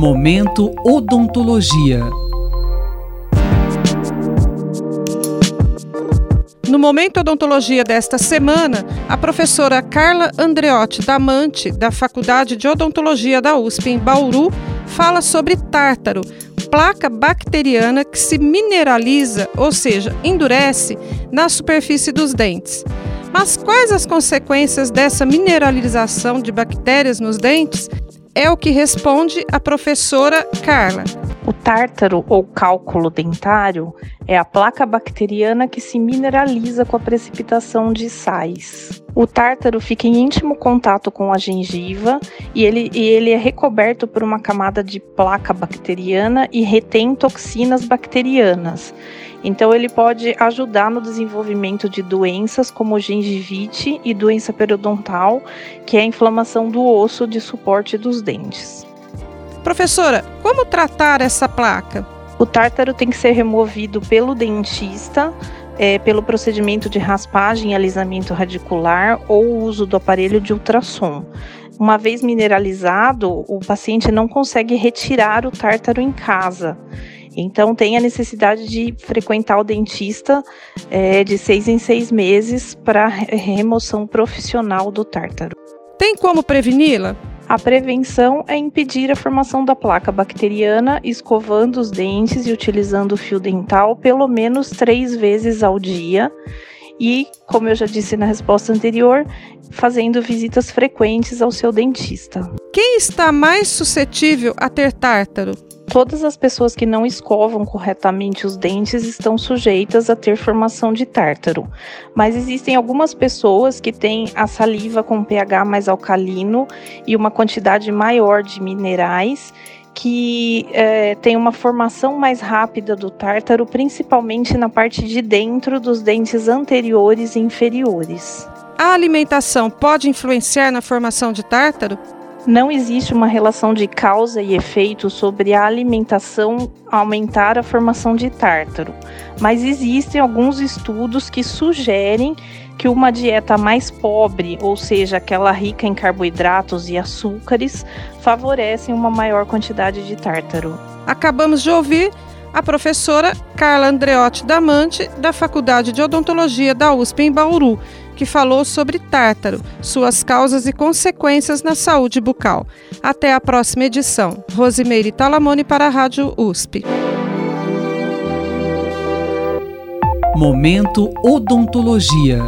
Momento Odontologia. No Momento Odontologia desta semana, a professora Carla Andreotti Damante, da Faculdade de Odontologia da USP em Bauru, fala sobre tártaro, placa bacteriana que se mineraliza, ou seja, endurece, na superfície dos dentes. Mas quais as consequências dessa mineralização de bactérias nos dentes? É o que responde a professora Carla. O tártaro ou cálculo dentário é a placa bacteriana que se mineraliza com a precipitação de sais. O tártaro fica em íntimo contato com a gengiva e ele, e ele é recoberto por uma camada de placa bacteriana e retém toxinas bacterianas. Então, ele pode ajudar no desenvolvimento de doenças como gengivite e doença periodontal, que é a inflamação do osso de suporte dos dentes. Professora, como tratar essa placa? O tártaro tem que ser removido pelo dentista, é, pelo procedimento de raspagem e alisamento radicular ou uso do aparelho de ultrassom. Uma vez mineralizado, o paciente não consegue retirar o tártaro em casa. Então, tem a necessidade de frequentar o dentista é, de seis em seis meses para remoção profissional do tártaro. Tem como preveni-la? A prevenção é impedir a formação da placa bacteriana escovando os dentes e utilizando o fio dental pelo menos três vezes ao dia. E, como eu já disse na resposta anterior, fazendo visitas frequentes ao seu dentista. Quem está mais suscetível a ter tártaro? Todas as pessoas que não escovam corretamente os dentes estão sujeitas a ter formação de tártaro, mas existem algumas pessoas que têm a saliva com pH mais alcalino e uma quantidade maior de minerais que é, tem uma formação mais rápida do tártaro, principalmente na parte de dentro dos dentes anteriores e inferiores. A alimentação pode influenciar na formação de tártaro? Não existe uma relação de causa e efeito sobre a alimentação aumentar a formação de tártaro, mas existem alguns estudos que sugerem que uma dieta mais pobre, ou seja, aquela rica em carboidratos e açúcares, favorecem uma maior quantidade de tártaro. Acabamos de ouvir a professora Carla Andreotti Damante, da Faculdade de Odontologia da USP em Bauru, que falou sobre tártaro, suas causas e consequências na saúde bucal. Até a próxima edição. Rosimeire Talamone para a Rádio USP. Momento Odontologia.